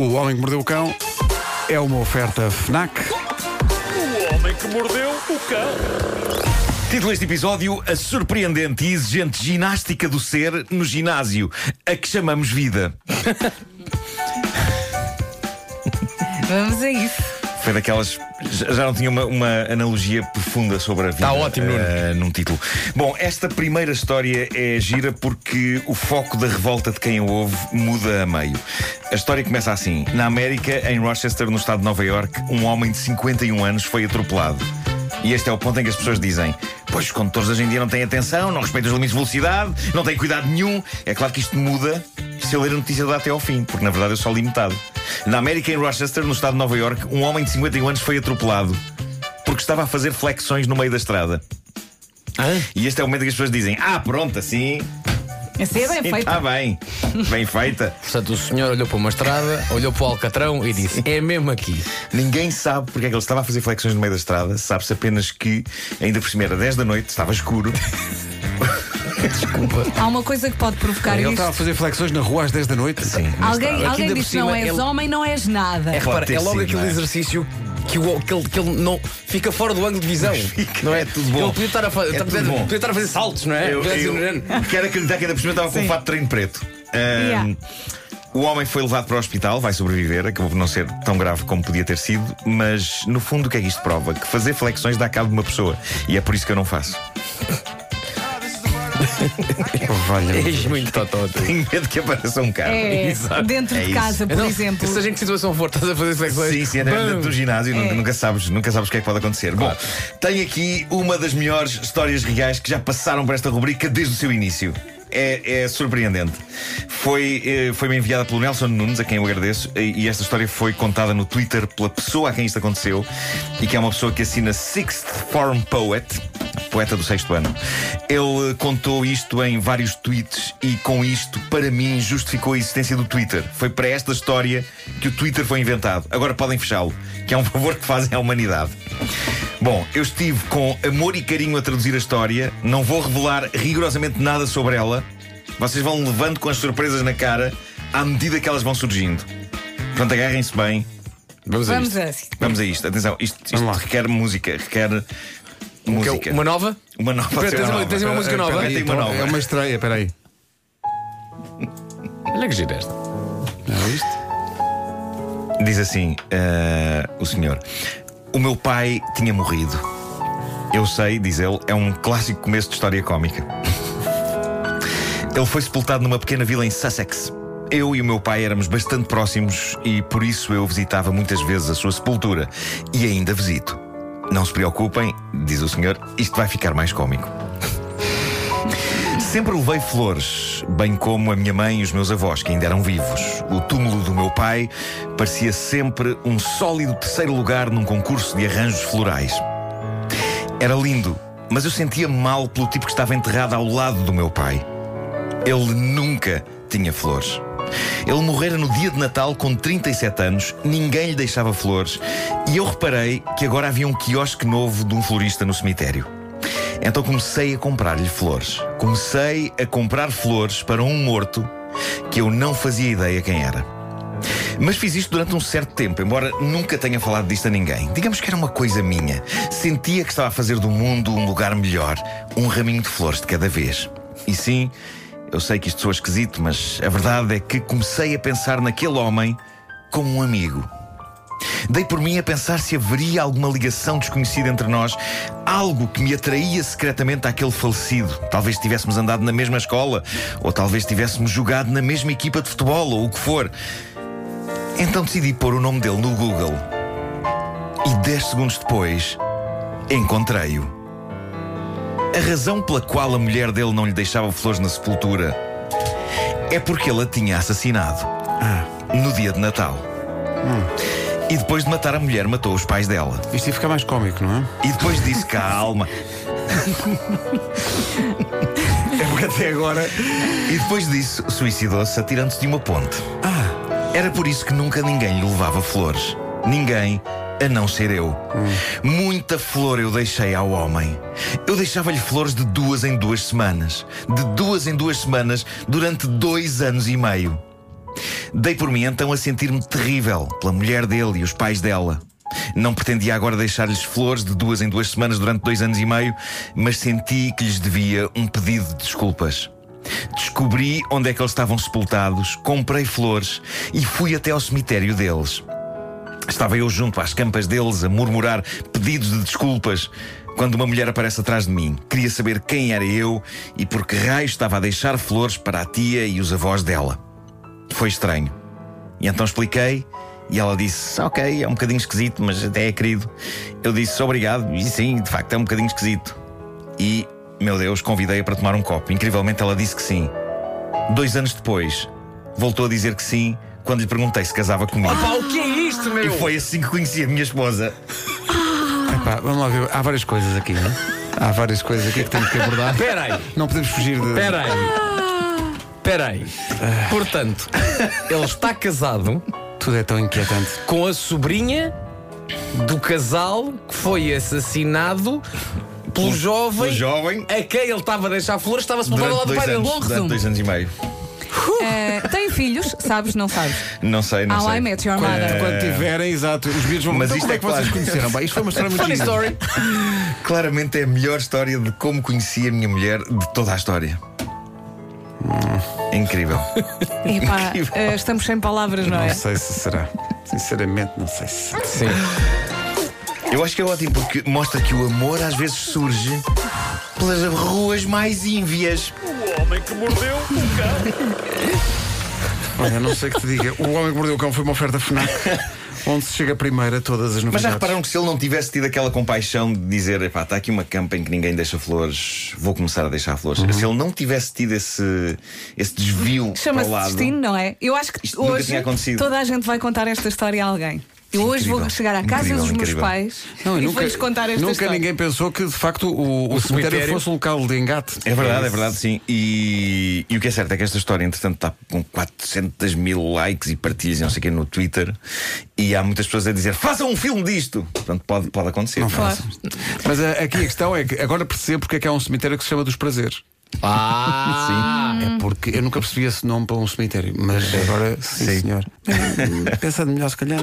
O Homem que Mordeu o Cão é uma oferta FNAC. O homem que mordeu o cão. Título deste episódio: A surpreendente e exigente ginástica do ser no ginásio, a que chamamos vida. Vamos a isso. Foi daquelas. Já não tinha uma, uma analogia profunda sobre a vida. Tá ótimo, Nuno. eh, num título. Bom, esta primeira história é gira porque o foco da revolta de quem a ouve muda a meio. A história começa assim: Na América, em Rochester, no estado de Nova York, um homem de 51 anos foi atropelado. E este é o ponto em que as pessoas dizem: Pois os condutores hoje em dia não têm atenção, não respeitam os limites de velocidade, não têm cuidado nenhum. É claro que isto muda eu ler a notícia lá até ao fim, porque na verdade eu só li metade. Na América, em Rochester, no estado de Nova York, um homem de 51 anos foi atropelado porque estava a fazer flexões no meio da estrada. E este é o momento em que as pessoas dizem: Ah, pronto, assim. Essa é bem feita. Está bem. Bem feita. Portanto, o senhor olhou para uma estrada, olhou para o Alcatrão e disse: É mesmo aqui. Ninguém sabe porque é que ele estava a fazer flexões no meio da estrada. Sabe-se apenas que, ainda por cima, era 10 da noite, estava escuro. Desculpa. Há uma coisa que pode provocar Ele isto. estava a fazer flexões na rua às 10 da noite. Sim. Alguém, alguém que não és ele- homem, não és nada. É, repara, é logo sido, aquele é? exercício que, o, que, ele, que ele não fica fora do ângulo de visão. Fica, não é? é tudo bom. Ele podia estar a, fa- É tá- tudo podia- bom. podia estar a fazer saltos, não é? Eu, eu "Nuno, quero acreditar que ainda por cima estava com um Sim. fato de treino preto. Ahm, Yeah. O homem foi levado para o hospital, vai sobreviver, acabou por não ser tão grave como podia ter sido, mas no fundo o que é que isto prova? Que fazer flexões dá cabo de uma pessoa. E é por isso que eu não faço. Valha. És muito totó. tu. Tenho medo que apareça um carro. É, Exato. dentro É de isso. casa, por Então, exemplo. Seja em que situação for, estás a fazer flexões. Sim, sim, é dentro Bam! do ginásio, nunca, É. nunca sabes, nunca sabes o que é que pode acontecer. Bom, tenho aqui uma das melhores histórias reais que já passaram por esta rubrica desde o seu início. É, é surpreendente. Foi, eh, foi-me enviada pelo Nelson Nunes, a quem eu agradeço, e e esta história foi contada no Twitter pela pessoa a quem isto aconteceu, e que é uma pessoa que assina Sixth Form Poet, poeta do sexto ano. Ele eh, contou isto em vários tweets e com isto, para mim, justificou a existência do Twitter. Foi para esta história que o Twitter foi inventado. Agora podem fechá-lo, que é um favor que fazem à humanidade. Bom, eu estive com amor e carinho a traduzir a história, não vou revelar rigorosamente nada sobre ela. Vocês vão levando com as surpresas na cara à medida que elas vão surgindo. Portanto, agarrem-se bem. Vamos a Vamos isto. a. Vamos a isto. Atenção, isto, isto requer música, requer Que música. Uma nova? Uma nova. Ser tens uma- nova. tens uma música nova? Tem uma nova. É uma estreia, peraí. Olha que gira esta. Não é isto? Diz assim eh, o senhor: O meu pai tinha morrido. Eu sei, diz ele, é um clássico começo de história cómica. Ele foi sepultado numa pequena vila em Sussex. Eu e o meu pai éramos bastante próximos e por isso eu visitava muitas vezes a sua sepultura. E ainda visito. Não se preocupem, diz o senhor, isto vai ficar mais cómico. Sempre levei flores, bem como a minha mãe e os meus avós, que ainda eram vivos. O túmulo do meu pai parecia sempre um sólido terceiro lugar num concurso de arranjos florais. Era lindo, mas eu sentia mal pelo tipo que estava enterrado ao lado do meu pai. Ele nunca tinha flores. Ele morrera no dia de Natal com 37 anos, ninguém lhe deixava flores, e eu reparei que agora havia um quiosque novo de um florista no cemitério. Então comecei a comprar-lhe flores. Comecei a comprar flores para um morto que eu não fazia ideia quem era. Mas fiz isto durante um certo tempo, embora nunca tenha falado disto a ninguém. Digamos que era uma coisa minha. Sentia que estava a fazer do mundo um lugar melhor, um raminho de flores de cada vez. E sim, eu sei que isto soa esquisito, mas a verdade é que comecei a pensar naquele homem como um amigo. Dei por mim a pensar se haveria alguma ligação desconhecida entre nós, algo que me atraía secretamente àquele falecido. Talvez tivéssemos andado na mesma escola, ou talvez tivéssemos jogado na mesma equipa de futebol, ou o que for. Então decidi pôr o nome dele no Google. E 10 segundos depois, encontrei-o. A razão pela qual a mulher dele não lhe deixava flores na sepultura é porque ele a tinha assassinado no dia de Natal. E depois de matar a mulher, matou os pais dela. Isto ia ficar mais cómico, não é? E depois disse: calma. É porque até agora. E depois disso, suicidou-se atirando-se de uma ponte. Era por isso que nunca ninguém lhe levava flores. Ninguém, a não ser eu. Muita flor eu deixei ao homem. Eu deixava-lhe flores de duas em duas semanas. De duas em duas semanas durante dois anos e meio. Dei por mim então a sentir-me terrível pela mulher dele e os pais dela. Não pretendia agora deixar-lhes flores de duas em duas semanas durante dois anos e meio, mas senti que lhes devia um pedido de desculpas. Descobri onde é que eles estavam sepultados, comprei flores e fui até ao cemitério deles. Estava eu junto às campas deles a murmurar pedidos de desculpas quando uma mulher aparece atrás de mim. Queria saber quem era eu e por que raio estava a deixar flores para a tia e os avós dela. Foi estranho. E então expliquei e ela disse: Ok, é um bocadinho esquisito, mas até é querido. Eu disse: Obrigado, e sim, de facto é um bocadinho esquisito. E, meu Deus, convidei-a para tomar um copo. Incrivelmente ela disse que sim. Dois anos depois, voltou a dizer que sim quando lhe perguntei se casava comigo. Pá, o que isto, E meu? foi assim que conheci a minha esposa. Epá, vamos lá ver. Há várias coisas aqui, não é? Há várias coisas aqui que temos que abordar. Espera aí, Não podemos fugir de. espera aí. Espera aí. Portanto, ele está casado Tudo é tão inquietante. com a sobrinha do casal que foi assassinado pelo jovem jovem. a quem ele estava a deixar flores, estava sepultado ao Durante lado do dois pai anos, dele. Bom durante resumo. dois anos e meio. Eh, tem filhos? Sabes, não sabes? Não sei, não How sei. I Met Your Quando, Mother. quando tiverem, exato, os vídeos vão Mas então, isto é é que vocês claro. conheceram? Bem, isto foi uma história muito Funny story. Claramente é a melhor história de como conheci a minha mulher de toda a história. Incrível. Epá, eh, estamos sem palavras, não é? Não sei se será. Sinceramente, não sei se. Sim. Eu acho que é ótimo porque mostra que o amor às vezes surge pelas ruas mais ínvias. O homem que mordeu o cão. Olha, não sei o que te diga. O Homem que Mordeu o Cão foi uma oferta FNAC onde se chega primeiro a todas as Mas novidades. já repararam que se ele não tivesse tido aquela compaixão de dizer epá, está aqui uma campa em que ninguém deixa flores, vou começar a deixar flores. Se ele não tivesse tido esse, esse desvio Chama-se destino, não é? Eu acho que Isto hoje toda a gente vai contar esta história a alguém. Eu hoje Incrível. vou chegar à casa Incrível, dos meus incrível. pais Não, e nunca, vou-lhes contar esta nunca história. ninguém pensou que de facto o, o, cemitério, cemitério- fosse um local de engate. É verdade, é verdade, sim. E, e o que é certo é que esta história, entretanto, está com 400 mil likes e partilhas e não sei o quê no Twitter. E há muitas pessoas a dizer: façam um filme disto! Portanto, pode, pode acontecer. Não é? Mas a- aqui a questão é que agora percebo porque é que há um cemitério que se chama dos prazeres. Ah, É porque eu nunca percebi esse nome para um cemitério, mas agora sim, Sim. senhor. Pensando melhor, se calhar.